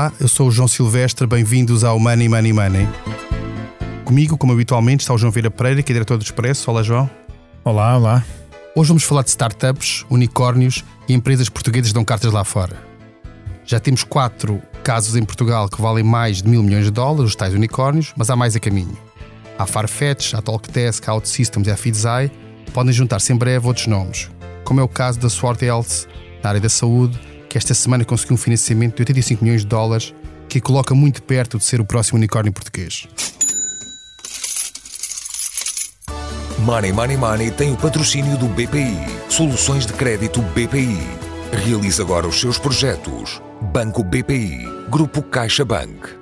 Olá, eu sou o João Silvestre, bem-vindos ao Money Money Money. Comigo, como habitualmente, está o João Vieira Pereira, que é diretor do Expresso. Olá, João. Olá, olá. Hoje vamos falar de startups, unicórnios e empresas portuguesas que dão cartas lá fora. Já temos quatro casos em Portugal que valem mais de mil milhões de dólares, os tais unicórnios, mas há mais a caminho. Há Farfetch, a Talkdesk, a OutSystems e a Feedzai. Podem juntar-se em breve outros nomes, como é o caso da Sword Health, na área da saúde, que esta semana conseguiu um financiamento de 85 milhões de dólares, que a coloca muito perto de ser o próximo unicórnio português. Money Money Money tem o patrocínio do BPI. Soluções de crédito BPI. Realize agora os seus projetos. Banco BPI. Grupo CaixaBank.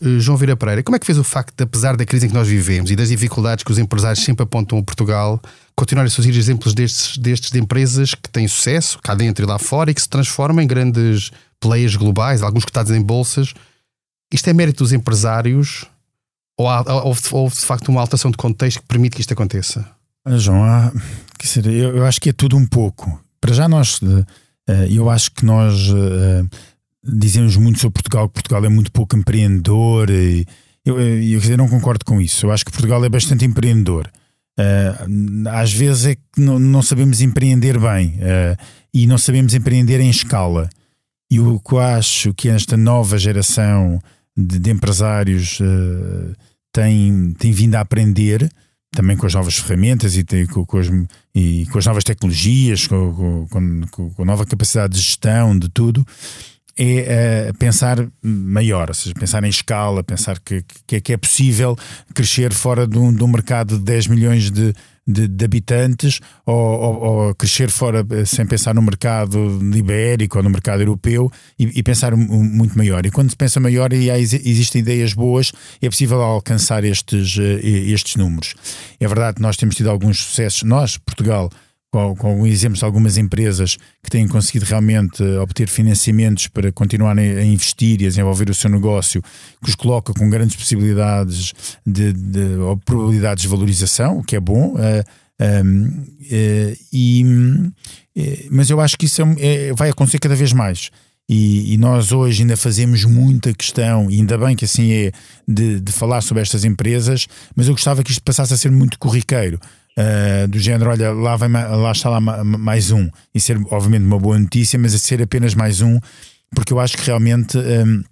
Uh, João Vieira Pereira, como é que fez o facto de, apesar da crise em que nós vivemos e das dificuldades que os empresários sempre apontam a Portugal, continuar a surgir exemplos destes, destes de empresas que têm sucesso cá dentro e lá fora e que se transformam em grandes players globais, alguns cotados em bolsas? Isto é mérito dos empresários ou há, houve, de facto uma alteração de contexto que permite que isto aconteça? João, há, dizer, eu, acho que é tudo um pouco. Para já nós, eh, eu acho que nós eh, dizemos muito sobre Portugal, que Portugal é muito pouco empreendedor e eu, eu, eu não concordo com isso. Eu acho que Portugal é bastante empreendedor. Uh, às vezes é que não, não sabemos empreender bem uh, e não sabemos empreender em escala. E o que eu acho que esta nova geração de, de empresários uh, tem, tem vindo a aprender, também com as novas ferramentas e, tem, com, com, as, e com as novas tecnologias, com, com, com, a nova capacidade de gestão de tudo, é uh, pensar maior, ou seja, pensar em escala, pensar que, que, que é possível crescer fora de um, de um mercado de 10 milhões de, de, de habitantes ou, ou, ou, crescer fora eh, sem pensar no mercado ibérico ou no mercado europeu e, e pensar muito maior. E quando se pensa maior e há, existem ideias boas, é possível alcançar estes, eh, estes números. É verdade que nós temos tido alguns sucessos, nós, Portugal, com, com exemplos de algumas empresas que têm conseguido realmente obter financiamentos para continuarem a investir e a desenvolver o seu negócio, que os coloca com grandes possibilidades de, de ou probabilidades de valorização, o que é bom. Uh, um, uh, e, uh, mas eu acho que isso é, é, vai acontecer cada vez mais. E, e, nós hoje ainda fazemos muita questão, e ainda bem que assim é, de, de falar sobre estas empresas, mas eu gostava que isto passasse a ser muito corriqueiro uh, do género, olha, lá, vem, lá está lá mais um, e ser obviamente uma boa notícia, mas a ser apenas mais um, porque eu acho que realmente. Um,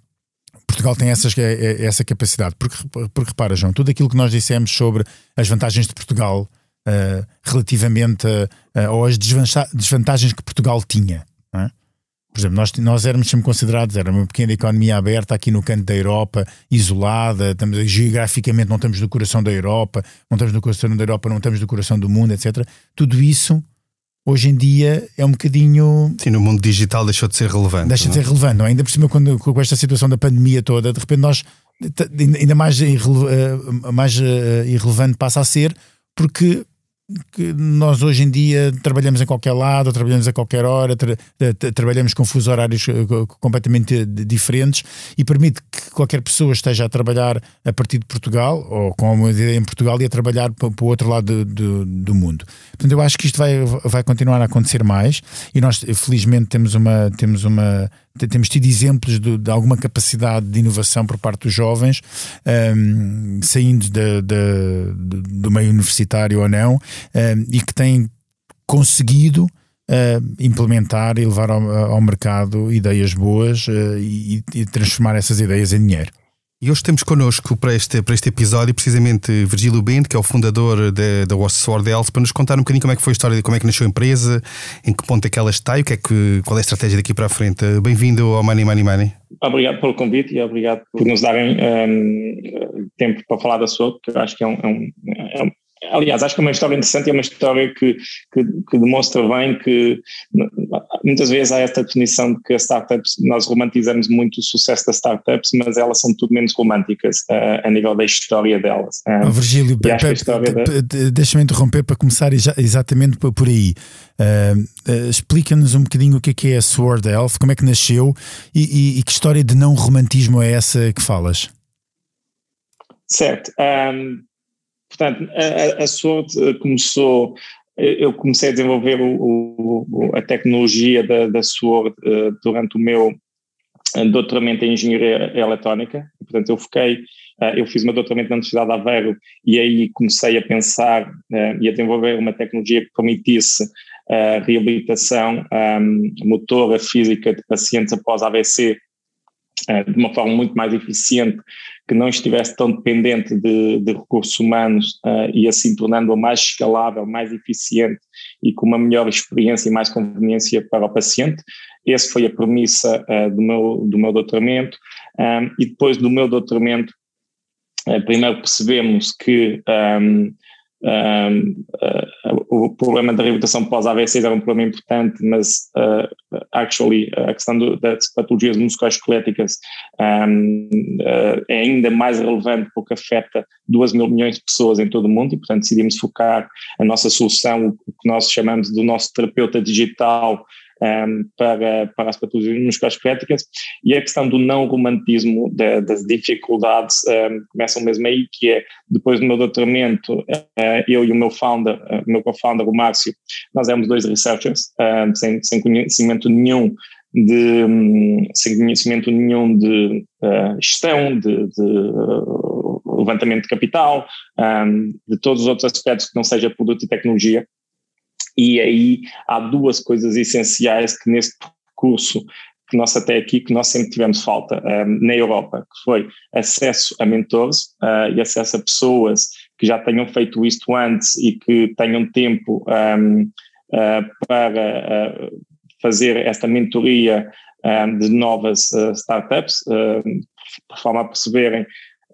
Portugal tem essas, é, é, essa capacidade. Porque, porque repara, João, tudo aquilo que nós dissemos sobre as vantagens de Portugal uh, relativamente a, ou as desvantagens que Portugal tinha. É? Por exemplo, nós, nós éramos sempre considerados, era uma pequena economia aberta aqui no canto da Europa, isolada, estamos, geograficamente não estamos no coração da Europa, não estamos no coração da Europa, não estamos no coração do mundo, etc. Tudo isso hoje em dia é um bocadinho. Sim, no mundo digital deixou de ser relevante. Deixa de é? ser relevante, não? É? ainda por cima, quando, com esta situação da pandemia toda, de repente nós ainda mais, irrele, eh, mais eh, irrelevante passa a ser, porque que nós hoje em dia trabalhamos em qualquer lado, trabalhamos a qualquer hora, tra tra trabalhamos com fusos horários eh, completamente diferentes e permite que qualquer pessoa esteja a trabalhar a partir de Portugal ou com uma ideia em Portugal e a trabalhar para, para o outro lado do, do, do, mundo. Portanto, eu acho que isto vai, vai continuar a acontecer mais e nós felizmente temos uma, temos uma temos tido exemplos de, de, alguma capacidade de inovação por parte dos jovens, um, saindo de, de, do meio universitário ou não, um, e que têm conseguido uh, implementar e levar ao, ao mercado ideias boas uh, e, e transformar essas ideias em dinheiro. E hoje temos connosco para este, para este episódio precisamente Virgílio Bento, que é o fundador da Sword Health, para nos contar um bocadinho como é que foi a história, como é que nasceu a empresa, em que ponto é que ela está e o que é que, qual é a estratégia daqui para a frente. Bem-vindo ao Money Money Money. Obrigado pelo convite e obrigado por nos darem um, tempo para falar da sua, que eu acho que é um, é um, é um Aliás, acho que é uma história interessante, é uma história que, que, que, demonstra bem que muitas vezes há esta definição de que as startups, nós romantizamos muito o sucesso das startups, mas elas são tudo menos românticas uh, a nível da história delas. Uh, oh, Virgílio, deixa-me interromper para começar exatamente por aí. Uh, Explica-nos um bocadinho o que é, que é a Sword Health, como é que nasceu e, e, e que história de não romantismo é essa que falas? Certo. Um, Portanto, a, a eh, começou eu comecei a desenvolver o, o, a tecnologia da, da uh, durante o meu doutoramento em engenharia eletrónica, portanto eu foquei, uh, eu fiz meu doutoramento na Universidade de Aveiro e aí comecei a pensar uh, e a desenvolver uma tecnologia que permitisse a reabilitação um, motora física de pacientes após AVC de uma forma muito mais eficiente que não estivesse tão dependente de, de recursos humanos uh, e assim tornando-a mais escalável, mais eficiente e com uma melhor experiência e mais conveniência para o paciente. Essa foi a premissa uh, do, meu, do meu doutoramento. E depois do meu doutoramento, primeiro percebemos que um, um, uh, o problema da reabilitação pós-AVC era um problema importante, mas uh, actually a questão das patologias musculoesqueléticas um, uh, é ainda mais relevante porque afeta 2 mil milhões de pessoas em todo o mundo e, portanto, decidimos focar a nossa solução, o que nós chamamos do nosso terapeuta digital, um, para, para as patologias musculoesqueléticas e a questão do não romantismo de, das dificuldades um, começam mesmo aí, que é depois do meu doutoramento, uh, eu e o meu founder, uh, meu co-founder, o Márcio, nós éramos dois researchers, uh, sem, sem conhecimento nenhum de, um, sem conhecimento nenhum de uh, gestão, de, de uh, levantamento de capital, um, de todos os outros aspectos que não seja produto e tecnologia. E aí há duas coisas essenciais que neste percurso que nós até aqui, que nós sempre tivemos falta um, ehm, na Europa, que foi acesso a mentores uh, e acesso a pessoas que já tenham feito isto antes e que tenham tempo um, ehm, uh, eh, para uh, fazer esta mentoria um, ehm, de novas startups, de forma a perceberem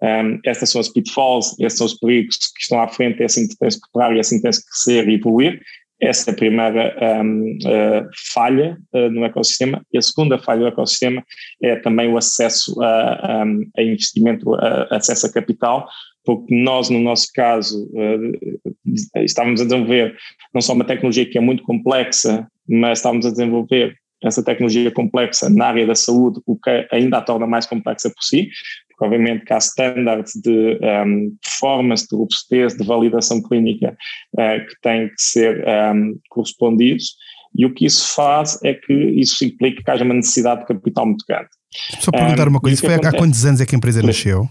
um, estas são as pitfalls, estes são os perigos que estão à frente, é assim que tens que preparar e é assim que tens que crescer e evoluir. Essa é a primeira um, uh, falha uh, no ecossistema. E a segunda falha do ecossistema é também o acesso a, a, a investimento, a, acesso a capital, porque nós, no nosso caso, uh, estávamos a desenvolver não só uma tecnologia que é muito complexa, mas estávamos a desenvolver essa tecnologia complexa na área da saúde, o que ainda a torna mais complexa por si, obviamente que há standards de um, performance, de robustez, de validação clínica uh, que têm que ser um, correspondidos, e o que isso faz é que isso implica que haja uma necessidade de capital muito grande. Só perguntar um, uma coisa, foi há quantos anos é que a empresa nasceu?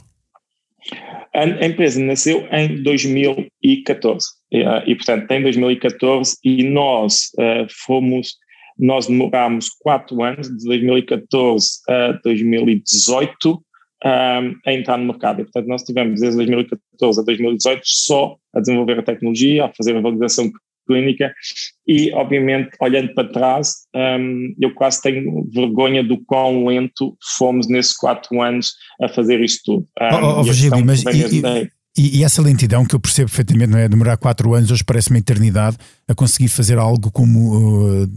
A, empresa nasceu em 2014 e, uh, e, portanto, em 2014 e nós uh, fomos nós demorámos quatro anos, de 2014 a 2018, um, a entrar no mercado. E, portanto, nós tivemos desde 2014 a 2018 só a desenvolver a tecnologia, a fazer a validação clínica e, obviamente, olhando para trás, um, eu quase tenho vergonha do quão lento fomos nesses quatro anos a fazer isto tudo. Um, oh, oh, Virgílio, mas e, e, e, e, essa lentidão que eu percebo perfeitamente, não é? Demorar quatro anos, hoje parece uma eternidade a conseguir fazer algo como uh,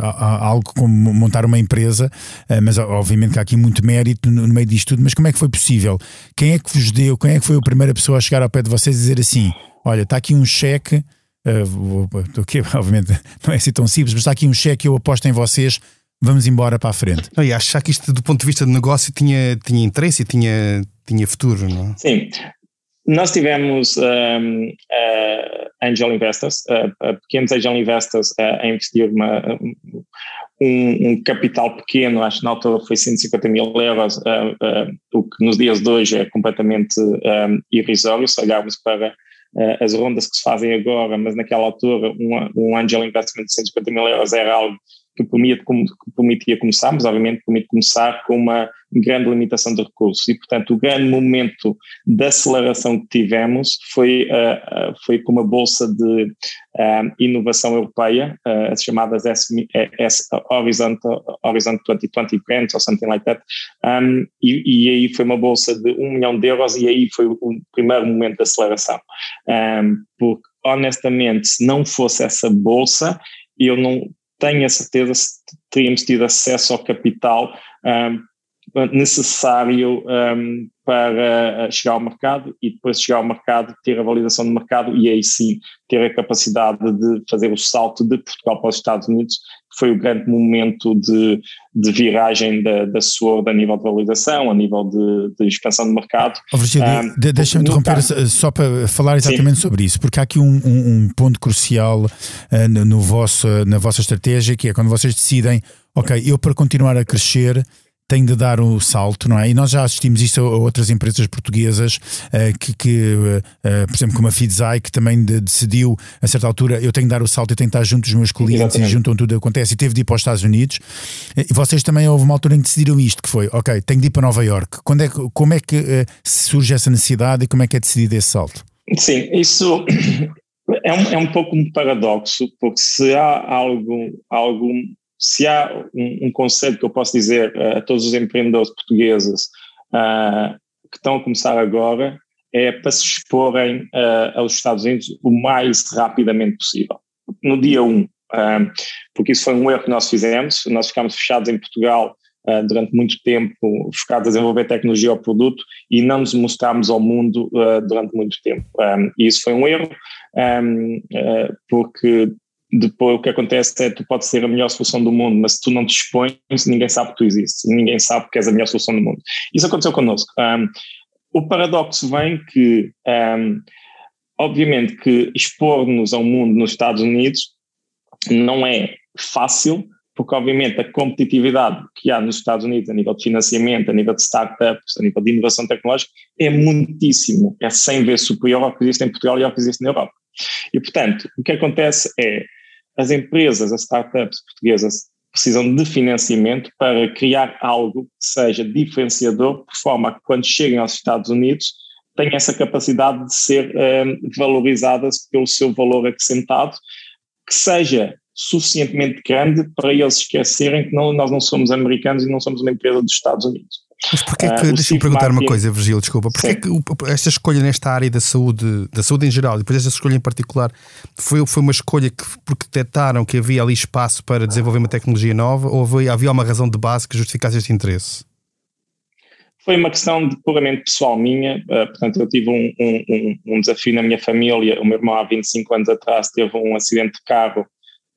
algo como montar uma empresa, uh, mas obviamente que há aqui muito mérito no, no, meio disto tudo. Mas como é que foi possível? Quem é que vos deu? Quem é que foi a primeira pessoa a chegar ao pé de vocês e dizer assim: olha, está aqui um cheque, uh, que obviamente não é assim tão simples, mas está aqui um cheque, eu aposto em vocês. Vamos embora para a frente. Não, e acho que isto, do ponto de vista de negócio, tinha, tinha interesse e tinha, tinha futuro, não é? Sim, nós tivemos um, uh, angel investors, uh, pequenos angel investors a investir uma, um, um, capital pequeno, acho que na altura foi 150 mil euros, o que nos dias de hoje é completamente irrisório, se olharmos para as rondas que se fazem agora, mas naquela altura um, um angel investment de 150 mil euros era algo que permitia começar, mas obviamente permite começar com uma grande limitação de recursos. E, portanto, o grande momento de aceleração que tivemos foi, uh, foi com uma bolsa de uh, inovação europeia, uh, as chamadas S, S, Horizon, Horizon 2020 Grants ou something like that, um, e, e, aí foi uma bolsa de um milhão de euros e aí foi o primeiro momento de aceleração, um, porque honestamente, se não fosse essa bolsa, eu não tenho a certeza se teríamos tido acesso ao capital um, necessário um, para chegar ao mercado e depois de chegar ao mercado ter a validação do mercado e aí sim ter a capacidade de fazer o salto de Portugal para os Estados Unidos, que foi o grande momento de, de viragem da, da SWORD a nível de validação, a nível de, de expansão do mercado. Oh, Virgílio, um, de, deixa-me interromper caso, só para falar exatamente sim. sobre isso, porque há aqui um, um, um ponto crucial uh, no vosso, na vossa estratégia, que é quando vocês decidem, ok, eu para continuar a crescer tem de dar o salto, não é? E nós já assistimos isso a outras empresas portuguesas uh, que, que uh, por exemplo, como a Fidzai, que também de, decidiu a certa altura eu tenho de dar o salto, eu tenho de estar junto dos meus clientes Exatamente. e juntam tudo acontece e teve de ir para os Estados Unidos. E vocês também houve uma altura em que decidiram isto, que foi, ok, tenho de ir para Nova York. Quando é, como é que uh, surge essa necessidade e como é que é decidido esse salto? Sim, isso é um, é um pouco um paradoxo, porque se há algo, algo se há um, um conselho que eu posso dizer uh, a todos os empreendedores portugueses uh, que estão a começar agora, é para se exporem uh, aos Estados Unidos o mais rapidamente possível. No dia 1, porque isso foi um erro que nós fizemos, nós ficámos fechados em Portugal Uh, durante muito tempo focados a desenvolver tecnologia ao produto e não nos mostramos ao mundo uh, durante muito tempo. Um, e isso foi um erro, um, uh, porque depois o que acontece é tu podes ser a melhor solução do mundo, mas se tu não te expões, ninguém sabe que tu existes, ninguém sabe que és a melhor solução do mundo. Isso aconteceu connosco. Um, o paradoxo vem que, um, obviamente, que expor-nos ao mundo nos Estados Unidos não é fácil, porque obviamente a competitividade que há nos Estados Unidos a nível de financiamento, a nível de startups, a nível de inovação tecnológica é muitíssimo, é 100 vezes superior ao que existe em Portugal e ao que existe na Europa. E portanto, o que acontece é as empresas, as startups portuguesas precisam de financiamento para criar algo que seja diferenciador, por forma a que quando cheguem aos Estados Unidos tenham essa capacidade de ser um, valorizadas pelo seu valor acrescentado, que seja suficientemente grande para eles esquecerem que não, nós não somos americanos e não somos uma empresa dos Estados Unidos. Mas porquê que, uh, deixa-me perguntar uma coisa, Virgílio, desculpa, porquê que esta escolha nesta área da saúde, da saúde em geral, e depois esta escolha em particular, foi, foi uma escolha que, porque detectaram que havia ali espaço para desenvolver uma tecnologia nova ou havia, havia uma razão de base que justificasse este interesse? Foi uma questão de puramente pessoal minha, uh, portanto eu tive um, um, um, desafio na minha família, o meu irmão há 25 anos atrás teve um acidente de carro,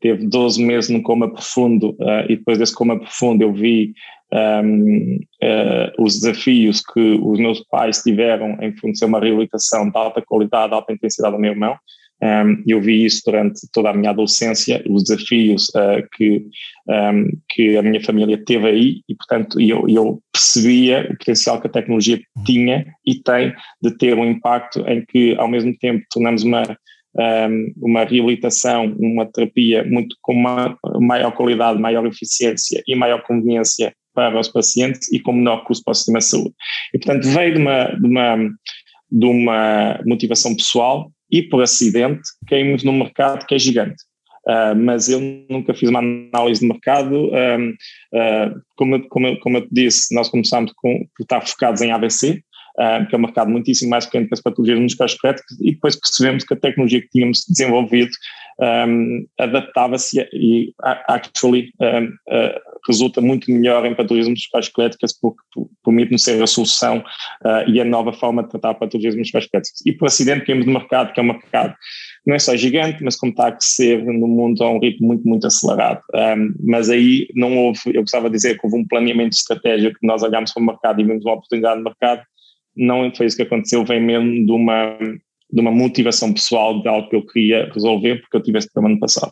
teve 12 meses num coma profundo uh, e depois desse coma profundo eu vi um, uh, eh, os desafios que os meus pais tiveram em fornecer uma reabilitação de alta qualidade, alta intensidade ao meu irmão. Um, eu vi isso durante toda a minha adolescência, os desafios uh, que, um, que a minha família teve aí e, portanto, eu, eu percebia o potencial que a tecnologia tinha e tem de ter um impacto em que, ao mesmo tempo, tornamos uma, um, uma reabilitação, uma terapia muito com uma maior qualidade, maior eficiência e maior conveniência para os pacientes e com menor custo para o sistema de saúde. E, portanto, veio de uma, de uma, de uma motivação pessoal e, por acidente, caímos num mercado que é gigante. Uh, mas eu nunca fiz uma análise de mercado. Uh, uh, como, como, como eu te disse, nós começámos com, por estar focados em AVC, uh, que é um mercado muitíssimo mais pequeno que as patologias musculares esqueléticas, e depois percebemos que a tecnologia que tínhamos desenvolvido um, adaptava-se e actually um, uh, resulta muito melhor em patologias musculares esqueléticas porque permite-nos ser a solução uh, e a nova forma de tratar patologias musculares esqueléticas. E por acidente caímos no mercado, que é um mercado não é só gigante, mas como está a crescer no mundo a um ritmo muito, muito acelerado. Um, mas aí não houve, eu gostava de dizer que houve um planeamento estratégico que nós olhámos para o mercado e vimos uma oportunidade no mercado não foi isso que aconteceu, vem mesmo de uma, de uma motivação pessoal de algo que eu queria resolver porque eu tive este problema no passado.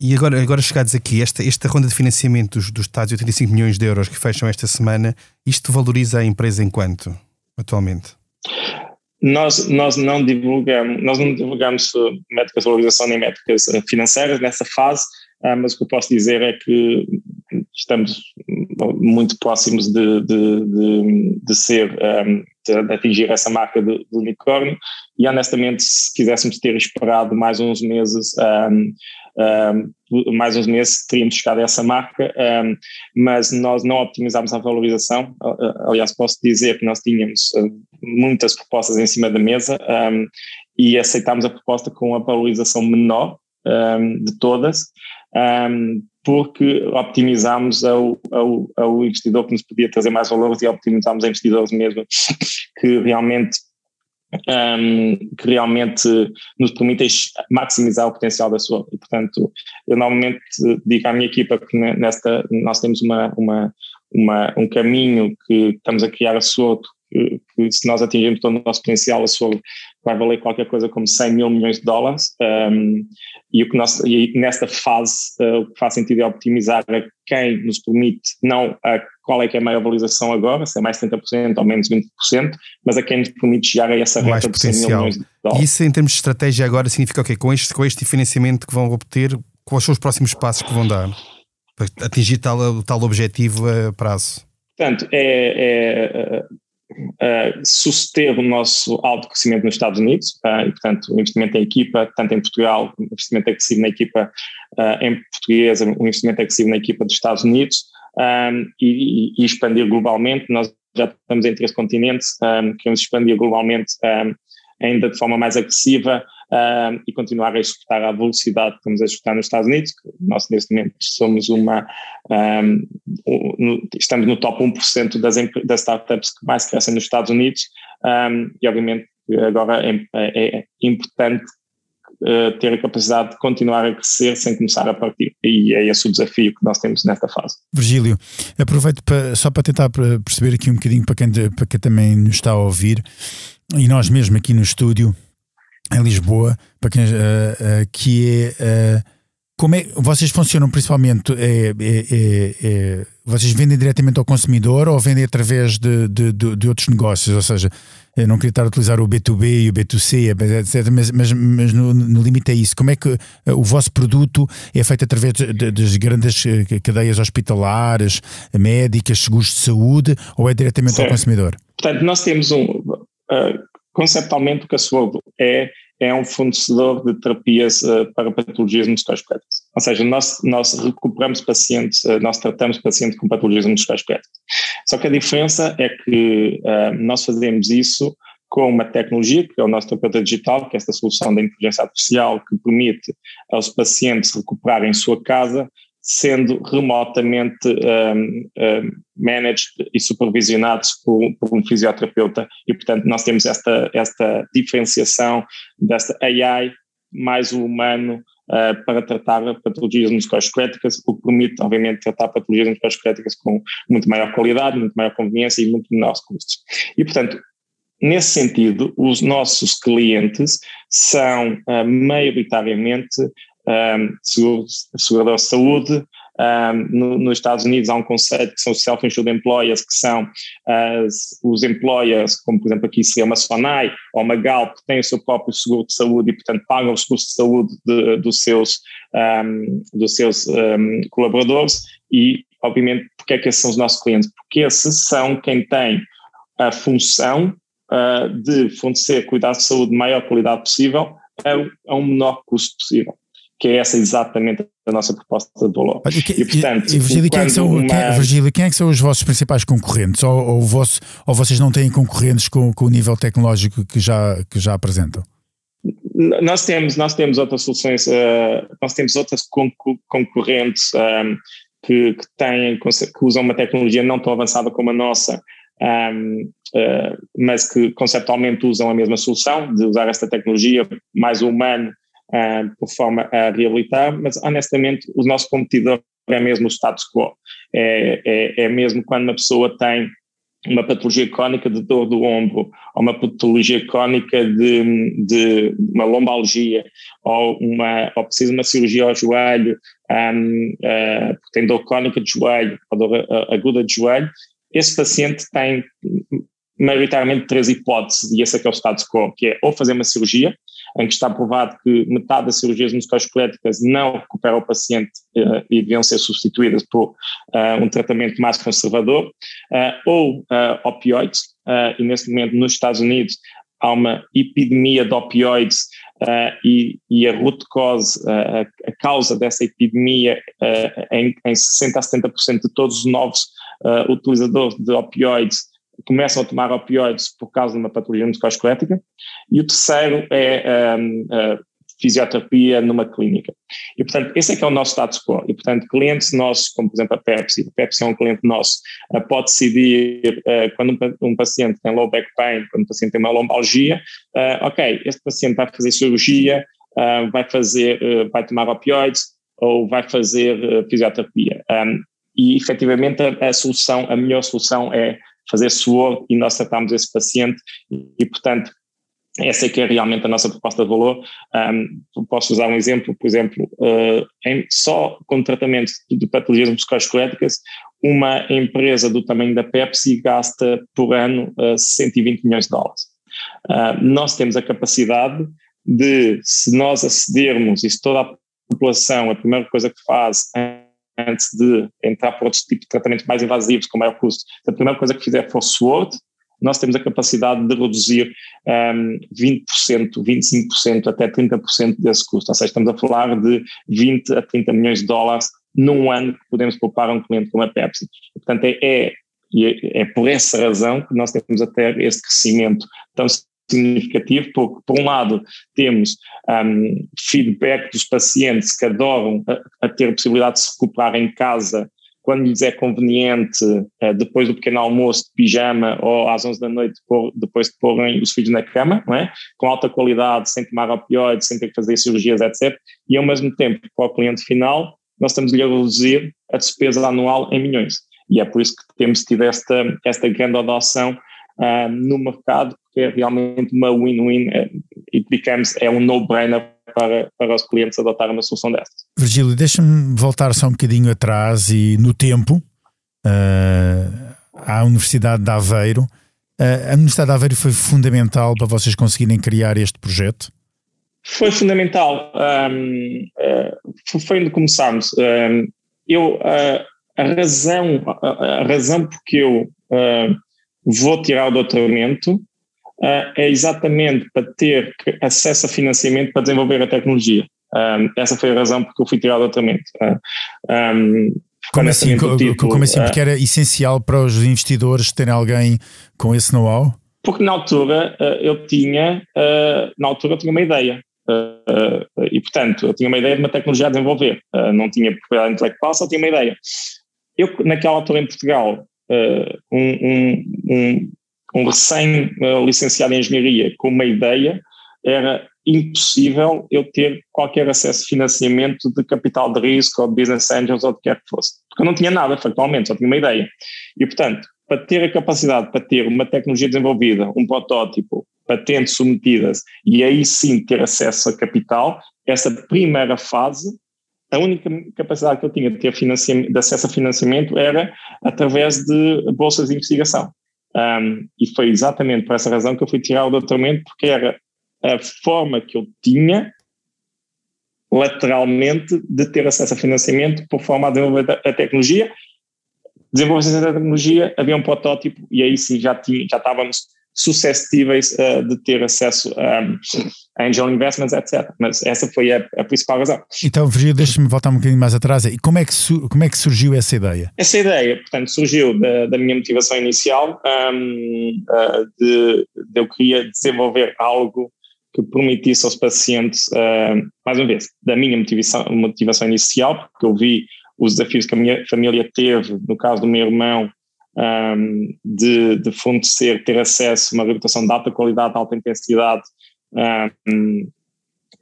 E agora, agora chegados aqui, esta, esta ronda de financiamento dos, dos Estados 85 milhões de euros que fecham esta semana, isto valoriza a empresa em quanto, atualmente? Nós, nós não divulgamos, nós não divulgamos métricas de valorização nem métricas financeiras nessa fase, ah, mas o que eu posso dizer é que estamos muito próximos de, de, de, de ser, um, de atingir essa marca de, unicórnio. E honestamente se quiséssemos ter esperado mais uns meses, um, um, mais uns meses teríamos chegado a essa marca, mas nós não optimizámos a valorização, aliás posso dizer que nós tínhamos muitas propostas em cima da mesa e aceitámos a proposta com a valorização menor de todas, um, porque optimizámos ao, ao, ao, investidor que nos podia trazer mais valores e optimizámos a investidores mesmo que realmente um, que realmente nos permitem maximizar o potencial da sua. E, portanto, eu normalmente digo à minha equipa que nesta, nós temos uma, uma, uma, um caminho que estamos a criar a Soro, que, que, se nós atingirmos todo o nosso potencial, a Soro vai valer qualquer coisa como 100 mil milhões de dólares. Um, e, o que nós, e nesta fase, uh, o que faz sentido é optimizar a quem nos permite, não a qual é que é a maior valorização agora, se é mais 30% ou menos 20%, mas a quem nos permite chegar a essa reta de 100 mil milhões de dólares. E isso em termos de estratégia agora significa o quê? Com este, com este financiamento que vão obter, quais são os próximos passos que vão dar para atingir tal, tal objetivo a prazo? Portanto, é, é uh, suster o nosso alto crescimento nos Estados Unidos, uh, e portanto o investimento em equipa, tanto em Portugal, o investimento agressivo na equipa uh, em portuguesa, o investimento agressivo na equipa dos Estados Unidos um, e, e, expandir globalmente. Nós já estamos em três continentes, um, queremos expandir globalmente um, ainda de forma mais agressiva uh, e continuar a executar à velocidade que estamos a executar nos Estados Unidos. Nós, neste momento, somos uma. Um, estamos no top 1% das, das startups que mais crescem nos Estados Unidos um, e, obviamente, agora é, é, é importante Uh, ter a capacidade de continuar a crescer sem começar a partir. E é esse o desafio que nós temos nesta fase. Virgílio, aproveito para, só para tentar perceber aqui um bocadinho para quem, para quem também nos está a ouvir, e nós mesmo aqui no estúdio, em Lisboa, para quem, uh, uh, que é uh, como é vocês funcionam principalmente? É, é, é, vocês vendem diretamente ao consumidor ou vendem através de, de, de, de, outros negócios? Ou seja, eu não queria estar a utilizar o B2B e o B2C, etc. Mas, mas, mas no, no, limite é isso. Como é que o vosso produto é feito através das grandes cadeias hospitalares, médicas, seguros de saúde ou é diretamente ao consumidor? Portanto, nós temos um. Uh, conceptualmente o Sword é é um fornecedor de terapias uh, para patologias musculoesqueléticas. Ou seja, nós, nós recuperamos pacientes, uh, nós tratamos pacientes com patologias musculoesqueléticas. Só que a diferença é que uh, nós fazemos isso com uma tecnologia, que é o nosso terapeuta digital, que é esta solução da inteligência artificial que permite aos pacientes recuperarem em sua casa sendo remotamente um, um, managed e supervisionados por, por, um fisioterapeuta e portanto nós temos esta, esta diferenciação desta AI mais o humano uh, para tratar patologias musculoesqueléticas, o que permite obviamente tratar patologias musculoesqueléticas com muito maior qualidade, muito maior conveniência e muito menores custos. E portanto Nesse sentido, os nossos clientes são uh, maioritariamente um, segurador de saúde. Um, no, nos Estados Unidos há um conceito que são os self-insured employers, que são as, os employers, como por exemplo aqui seria uma Sonai ou uma Galp, que têm o seu próprio seguro de saúde e, portanto, pagam os custos de saúde de, dos seus, um, dos seus colaboradores. E, obviamente, porque é que esses são os nossos clientes? Porque esses são quem tem a função uh, de fornecer cuidados de saúde de maior qualidade possível a, a um menor custo possível que é essa exatamente a nossa proposta de valor. E, que, e, portanto, e, Virgílio, quem é, são, uma... quem, Virgílio, quem é que são os vossos principais concorrentes? Ou, ou, vosso, ou vocês não têm concorrentes com, com, o nível tecnológico que já, que já apresentam? Nós temos, nós temos outras soluções, uh, nós temos outras concorrentes um, ehm, que, que, têm, que usam uma tecnologia não tão avançada como a nossa, um, ehm, uh, eh, mas que conceptualmente usam a mesma solução, de usar esta tecnologia mais humano uh, por forma a reabilitar, mas honestamente o nosso competidor é mesmo o status quo. É, é, é mesmo quando uma pessoa tem uma patologia crónica de dor do ombro, ou uma patologia crónica de, de uma lombalgia, ou, uma, ou precisa de uma cirurgia ao joelho, um, uh, tem dor crónica de joelho, ou dor aguda de joelho, esse paciente tem maioritariamente três hipóteses, e esse é que é o status quo, que é ou fazer uma cirurgia, em que está provado que metade das cirurgias musculoesqueléticas não recupera o paciente uh, e deviam ser substituídas por uh, um tratamento mais conservador, uh, ou opioides, e nesse momento nos Estados Unidos há uma epidemia de opioides e, e, a root cause, a causa dessa epidemia em, em 60% a 70% de todos os novos utilizadores de opioides começam a tomar opioides por causa de uma patologia musculoesquelética, e o terceiro é um, uh, fisioterapia numa clínica. E, portanto, esse é que é o nosso status quo. E, portanto, clientes nossos, como por exemplo a Pepsi, a Pepsi é um cliente nosso, uh, pode decidir uh, quando um, um, paciente tem low back pain, quando um paciente tem uma lombalgia, uh, ok, este paciente vai fazer cirurgia, vai fazer, vai tomar opioides ou vai fazer fisioterapia. Um, e, efetivamente, a, a solução, a melhor solução é fazer suor e nós tratamos esse paciente e, portanto, essa é que é realmente a nossa proposta de valor. Um, posso usar um exemplo, por exemplo, uh, em, só com tratamento de patologias musculoesqueléticas, uma empresa do tamanho da Pepsi gasta por ano uh, 120 milhões de dólares. Uh, nós temos a capacidade de, se nós acedermos e se toda a população, a primeira coisa que faz antes de entrar por outros tipos de tratamentos mais invasivos, com maior custo, a primeira coisa que fizer for SWORD, nós temos a capacidade de reduzir um, 20%, 25%, até 30% desse custo. Ou seja, estamos a falar de 20 a 30 milhões de dólares num ano que podemos poupar um cliente como a Pepsi. Portanto, é, é, é por essa razão que nós temos até este crescimento tão significativo, porque, por um lado, temos um, feedback dos pacientes que adoram a, a, ter a possibilidade de se recuperar em casa quando lhes é conveniente, uh, depois do pequeno almoço de pijama ou às 11 da noite, depois de porem os filhos na cama, é? com alta qualidade, sem tomar opioides, sem ter que fazer cirurgias, etc. E, ao mesmo tempo, para o cliente final, nós estamos a reduzir a despesa anual em milhões. E é por isso que temos tido esta, esta grande adoção uh, no mercado, porque é realmente uma win-win, it becomes, é um no-brainer para, para os clientes adotar uma solução destas. Virgílio, deixa-me voltar só um bocadinho atrás e no tempo, uh, à Universidade de Aveiro. Uh, a Universidade de Aveiro foi fundamental para vocês conseguirem criar este projeto? Foi fundamental. Um, uh, foi onde começámos. Um, eu, uh, a razão, a, a, razão porque eu uh, vou tirar o doutoramento uh, é exatamente para ter acesso a financiamento para desenvolver a tecnologia. Um, essa foi a razão porque eu fui tirar o doutoramento. Um, como assim, tipo, como assim? Porque era essencial para os investidores terem alguém com esse know-how? Porque na altura eu tinha, na altura eu tinha uma ideia. e portanto, eu tinha uma ideia de uma tecnologia a desenvolver. não tinha propriedade intelectual, só tinha uma ideia. Eu, naquela altura em Portugal, um, um, um um recém-licenciado em engenharia com uma ideia, era impossível eu ter qualquer acesso a financiamento de capital de risco ou de business angels ou de que quer que fosse. Porque eu não tinha nada, factualmente, só tinha uma ideia. E, portanto, para ter a capacidade para ter uma tecnologia desenvolvida, um protótipo, patentes submetidas e aí sim ter acesso a capital, essa primeira fase, a única capacidade que eu tinha de ter de acesso a financiamento era através de bolsas de investigação. Um, e foi exatamente por essa razão que eu fui tirar o doutoramento, porque era a forma que eu tinha, lateralmente, de ter acesso a financiamento por forma a desenvolver a tecnologia. Desenvolver a tecnologia, havia um protótipo e aí sim já, tinha, já estávamos suscetíveis uh, de ter acesso um, a angel investments, etc. Mas essa foi a, a principal razão. Então, Virgílio, deixa-me voltar um bocadinho mais atrás. E como é que, como é que surgiu essa ideia? Essa ideia, portanto, surgiu da, da minha motivação inicial um, uh, de, de, eu queria desenvolver algo que permitisse aos pacientes, uh, mais uma vez, da minha motivação, motivação inicial, porque eu vi os desafios que a minha família teve, no caso do meu irmão, um, de, de fornecer, ter acesso a uma reabilitação de alta qualidade, de alta intensidade, um,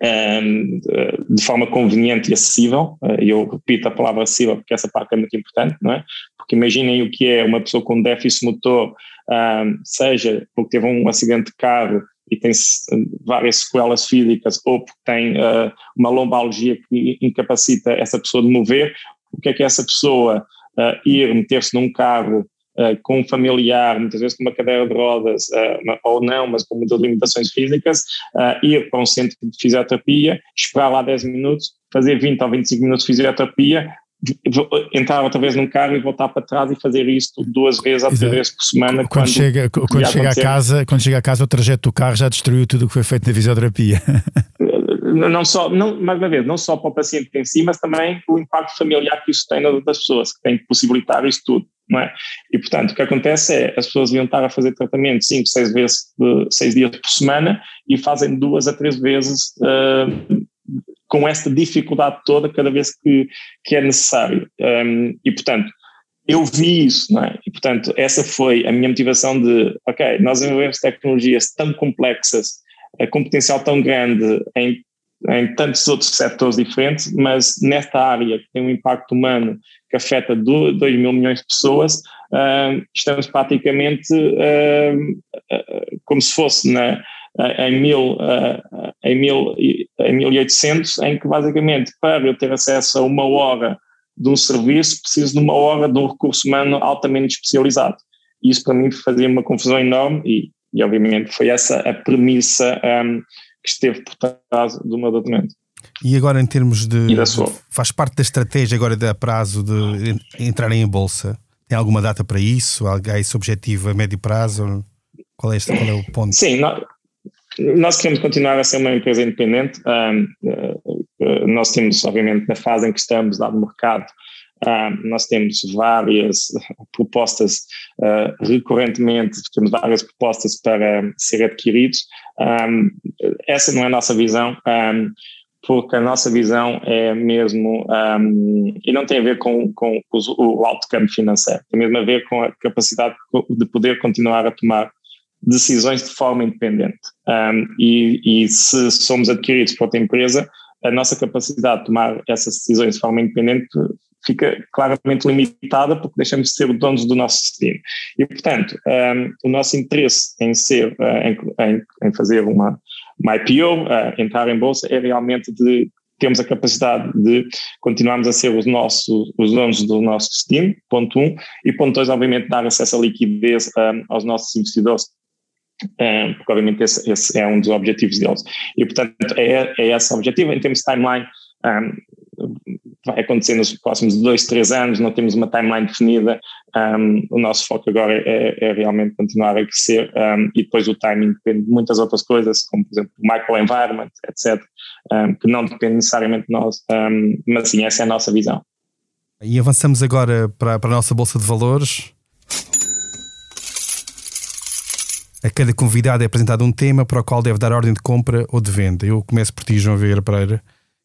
um, de forma conveniente e acessível, e eu repito a palavra acessível porque essa parte é muito importante, não é? Porque imaginem o que é uma pessoa com déficit motor, seja porque teve um acidente de carro e tem várias sequelas físicas ou porque tem uh, uma lombalgia que incapacita essa pessoa de mover, o que é que essa pessoa uh, ir meter-se num carro uh, com um familiar, muitas vezes com uma cadeira de rodas, uh, ou não, mas com muitas limitações físicas, uh, ir para um centro de fisioterapia, esperar lá 10 minutos, fazer 20 ou 25 minutos de fisioterapia, entrar outra vez num carro e voltar para trás e fazer isto duas vezes ou três vezes por semana. Quando, quando chega, quando chega a casa, quando chega a casa, o trajeto do carro já destruiu tudo o que foi feito na fisioterapia. não só, não, mais uma vez, não só para o paciente em si, mas também o impacto familiar que isso tem das pessoas, que tem que possibilitar isso tudo é? E, portanto, o que acontece é as pessoas iam estar a fazer tratamento 5, 6 vezes, 6 dias por semana e fazem duas a três vezes uh, com esta dificuldade toda cada vez que, que é necessário. Um, e, portanto, eu vi isso, não é? E, portanto, essa foi a minha motivação de, ok, nós desenvolvemos tecnologias tão complexas, com potencial tão grande em, em tantos outros setores diferentes, mas nesta área que tem um impacto humano que afeta 2 mil milhões de pessoas, uh, estamos praticamente uh, uh, como se fosse na, em, mil, em, mil, em 1800, em que basicamente para eu ter acesso a uma hora de um serviço, preciso de uma hora de um recurso humano altamente especializado. Isso para mim fazia uma confusão enorme e, e obviamente foi essa a premissa um, que esteve por trás do meu doutoramento. E agora em termos de, faz parte da estratégia agora de a prazo de entrarem em bolsa? Tem alguma data para isso? Há esse objetivo a médio prazo? Qual é, este, qual é o ponto? Sim, nós, nós queremos continuar a ser uma empresa independente. Um, uh, uh, nós temos, obviamente, na fase em que estamos, dado o mercado, um, nós temos várias propostas uh, recorrentemente, temos várias propostas para ser adquiridos. Um, essa não é a nossa visão porque a nossa visão é mesmo, um, e não tem a ver com, com o campo financeiro, tem mesmo a ver com a capacidade de poder continuar a tomar decisões de forma independente. Um, e, e, se somos adquiridos por outra empresa, a nossa capacidade de tomar essas decisões de forma independente fica claramente limitada porque deixamos de ser donos do nosso destino. E, portanto, um, o nosso interesse em ser, uh, em, em, fazer uma uma IPO, uh, entrar em bolsa, é realmente de termos a capacidade de continuarmos a ser os nossos os donos do nosso destino, ponto um, e ponto dois, obviamente, dar acesso à liquidez um, aos nossos investidores, porque obviamente esse, esse, é um dos objetivos deles. E, portanto, é, é esse o objetivo. Em termos de timeline, um, vai acontecer nos próximos dois, três anos, não temos uma timeline definida. Um, o nosso foco agora é, é, realmente continuar a crescer um, e depois o timing depende de muitas outras coisas, como por exemplo o microenvironment, etc., um, que não depende necessariamente de nós, mas sim, essa é a nossa visão. E avançamos agora para, para a nossa Bolsa de Valores. A cada convidado é apresentado um tema para o qual deve dar ordem de compra ou de venda. Eu começo por ti, João Vieira Pereira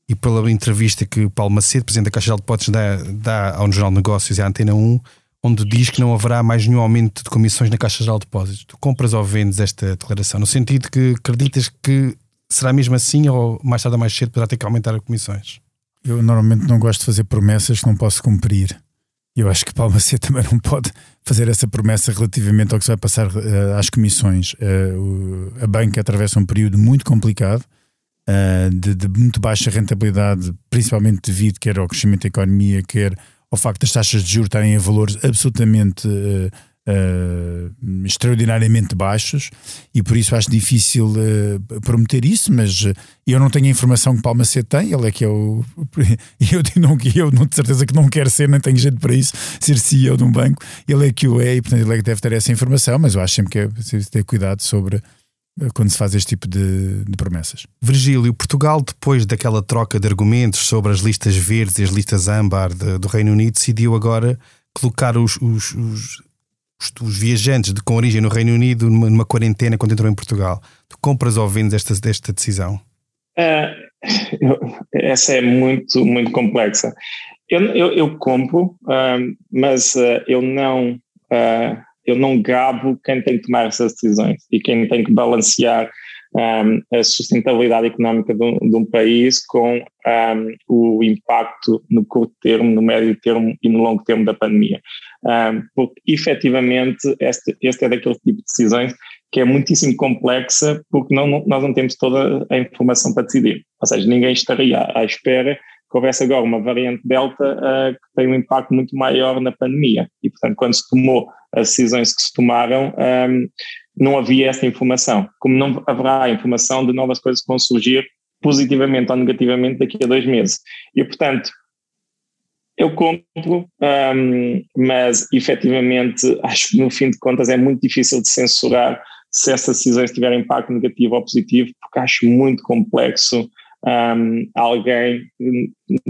e pela entrevista que o Paulo Macedo, presidente da Caixa de Depósitos, dá, dá ao Jornal de Negócios e à Antena 1, onde diz que não haverá mais nenhum aumento de comissões na Caixa Geral de Depósitos. Tu compras ou vendes esta declaração? No sentido que acreditas que será mesmo assim ou mais tarde ou mais cedo poderá ter que aumentar as comissões? Eu normalmente não gosto de fazer promessas que não posso cumprir. Eu acho que Paulo Macedo também não pode fazer essa promessa relativamente ao que se vai passar uh, às comissões. Uh, o, a banca atravessa um período muito complicado uh, de, de, muito baixa rentabilidade, principalmente devido quer ao crescimento da economia, quer ao facto das taxas de juros estarem em valores absolutamente uh, uh, extraordinariamente baixos e por isso acho difícil prometer isso, mas eu não tenho a informação que Palma C tem, ele é que é o. Eu, não, eu não de certeza que não quero ser, nem tenho jeito para isso, ser CEO de um banco, ele é que o é e portanto ele é que deve ter essa informação, mas eu acho sempre que é preciso ter cuidado sobre quando se faz este tipo de, de, promessas. Virgílio, Portugal, depois daquela troca de argumentos sobre as listas verdes e as listas âmbar de, do Reino Unido, decidiu agora colocar os, os, os, os, viajantes de, com origem no Reino Unido numa, numa, quarentena quando entrou em Portugal. Tu compras ou vendes esta, esta decisão? Uh, essa é muito, muito complexa. Eu, eu, eu compro, uh, mas uh, eu não eu não gabo quem tem que tomar essas decisões e quem tem que balancear um, a sustentabilidade económica de um, de um país com um, o impacto no curto termo, no médio termo e no longo termo da pandemia. Porque efetivamente este, este é daquele tipo de decisões que é muitíssimo complexa porque não, não, nós não temos toda a informação para decidir. Ou seja, ninguém estaria à espera que houvesse agora uma variante Delta uh, que tem um impacto muito maior na pandemia. E, portanto, quando se tomou as decisões que se tomaram, um, não havia essa informação. Como não haverá informação de novas coisas que vão surgir positivamente ou negativamente daqui a dois meses. E, portanto, eu compro, um, mas efetivamente acho que no fim de contas é muito difícil de censurar se essas decisões tiverem impacto negativo ou positivo, porque acho muito complexo um, alguém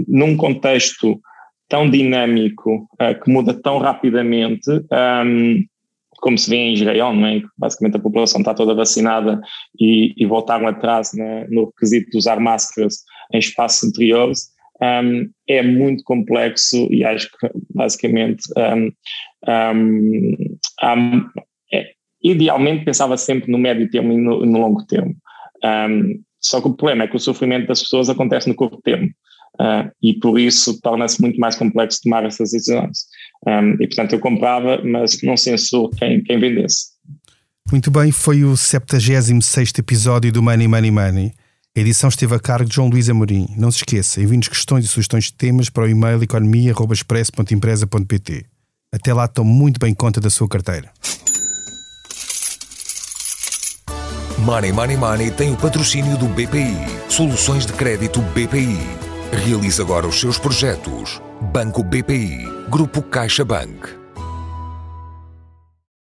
num contexto tão dinâmico, uh, que muda tão rapidamente, um, como se vê em Israel, não é? Basicamente a população está toda vacinada e, e voltaram atrás né, no requisito de usar máscaras em espaços anteriores, um, é muito complexo e acho que basicamente um, um, é, idealmente pensava sempre no médio termo e no, no longo termo. Só que o problema é que o sofrimento das pessoas acontece no curto termo. Uh, e por isso torna-se muito mais complexo tomar essas decisões. Um, e portanto eu comprava, mas não censuro quem, quem vendesse. Muito bem, foi o 76 episódio do Money Money Money. A edição esteve a cargo de João Luís Amorim. Não se esqueça, envie-nos questões e sugestões de temas para o e-mail economia.express.empresa.pt. Até lá, tome muito bem conta da sua carteira. Money Money Money tem o patrocínio do BPI. Soluções de crédito BPI. Realize agora os seus projetos. Banco BPI. Grupo CaixaBank.